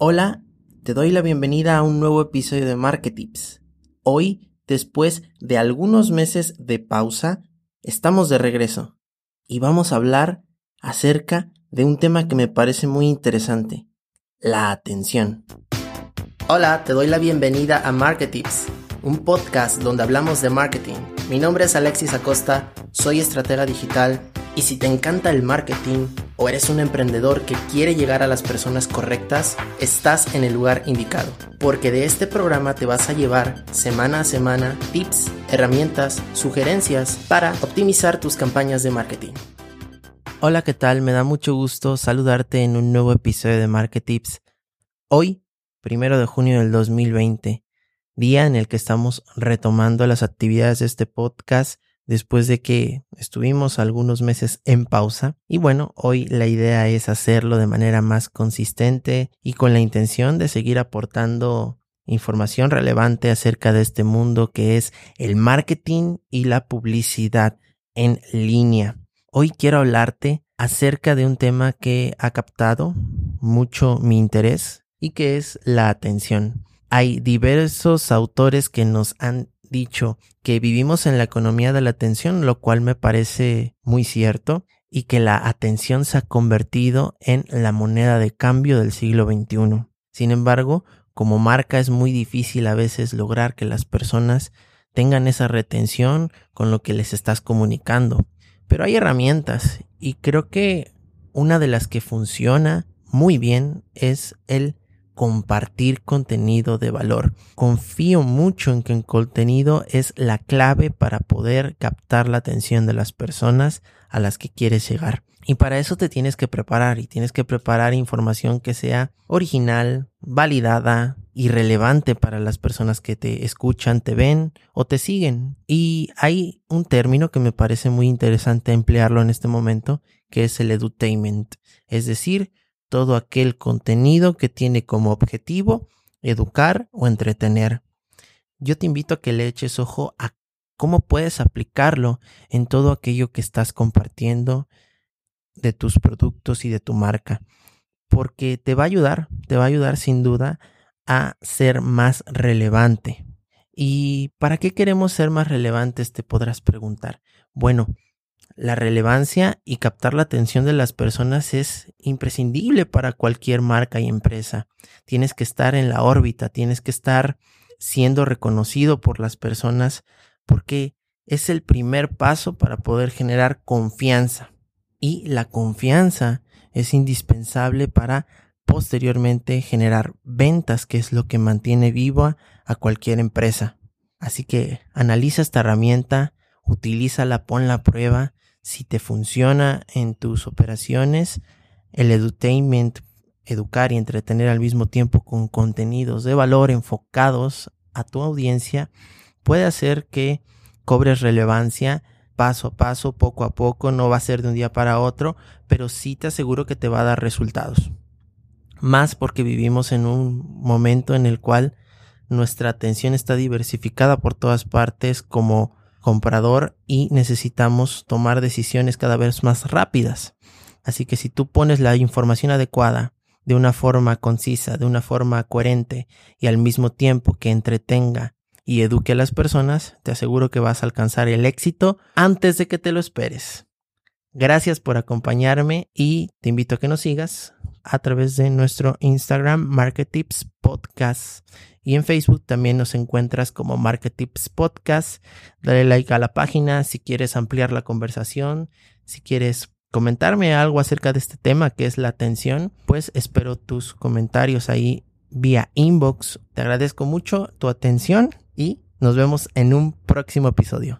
Hola, te doy la bienvenida a un nuevo episodio de Marketips. Hoy, después de algunos meses de pausa, estamos de regreso y vamos a hablar acerca de un tema que me parece muy interesante, la atención. Hola, te doy la bienvenida a Marketips, un podcast donde hablamos de marketing. Mi nombre es Alexis Acosta, soy estratega digital y si te encanta el marketing, o eres un emprendedor que quiere llegar a las personas correctas, estás en el lugar indicado, porque de este programa te vas a llevar semana a semana tips, herramientas, sugerencias para optimizar tus campañas de marketing. Hola, ¿qué tal? Me da mucho gusto saludarte en un nuevo episodio de Marketips. Hoy, primero de junio del 2020, día en el que estamos retomando las actividades de este podcast después de que estuvimos algunos meses en pausa. Y bueno, hoy la idea es hacerlo de manera más consistente y con la intención de seguir aportando información relevante acerca de este mundo que es el marketing y la publicidad en línea. Hoy quiero hablarte acerca de un tema que ha captado mucho mi interés y que es la atención. Hay diversos autores que nos han dicho que vivimos en la economía de la atención, lo cual me parece muy cierto, y que la atención se ha convertido en la moneda de cambio del siglo XXI. Sin embargo, como marca es muy difícil a veces lograr que las personas tengan esa retención con lo que les estás comunicando. Pero hay herramientas y creo que una de las que funciona muy bien es el compartir contenido de valor. Confío mucho en que el contenido es la clave para poder captar la atención de las personas a las que quieres llegar. Y para eso te tienes que preparar y tienes que preparar información que sea original, validada y relevante para las personas que te escuchan, te ven o te siguen. Y hay un término que me parece muy interesante emplearlo en este momento, que es el edutainment. Es decir, todo aquel contenido que tiene como objetivo educar o entretener. Yo te invito a que le eches ojo a cómo puedes aplicarlo en todo aquello que estás compartiendo de tus productos y de tu marca, porque te va a ayudar, te va a ayudar sin duda a ser más relevante. ¿Y para qué queremos ser más relevantes? Te podrás preguntar. Bueno, la relevancia y captar la atención de las personas es imprescindible para cualquier marca y empresa. Tienes que estar en la órbita, tienes que estar siendo reconocido por las personas porque es el primer paso para poder generar confianza. Y la confianza es indispensable para posteriormente generar ventas, que es lo que mantiene viva a cualquier empresa. Así que analiza esta herramienta, utilízala, ponla a prueba si te funciona en tus operaciones, el edutainment, educar y entretener al mismo tiempo con contenidos de valor enfocados a tu audiencia, puede hacer que cobres relevancia paso a paso, poco a poco, no va a ser de un día para otro, pero sí te aseguro que te va a dar resultados. Más porque vivimos en un momento en el cual nuestra atención está diversificada por todas partes como comprador y necesitamos tomar decisiones cada vez más rápidas. Así que si tú pones la información adecuada de una forma concisa, de una forma coherente y al mismo tiempo que entretenga y eduque a las personas, te aseguro que vas a alcanzar el éxito antes de que te lo esperes. Gracias por acompañarme y te invito a que nos sigas a través de nuestro Instagram Market Tips Podcast. Y en Facebook también nos encuentras como Market Tips Podcast. Dale like a la página si quieres ampliar la conversación, si quieres comentarme algo acerca de este tema que es la atención, pues espero tus comentarios ahí vía inbox. Te agradezco mucho tu atención y nos vemos en un próximo episodio.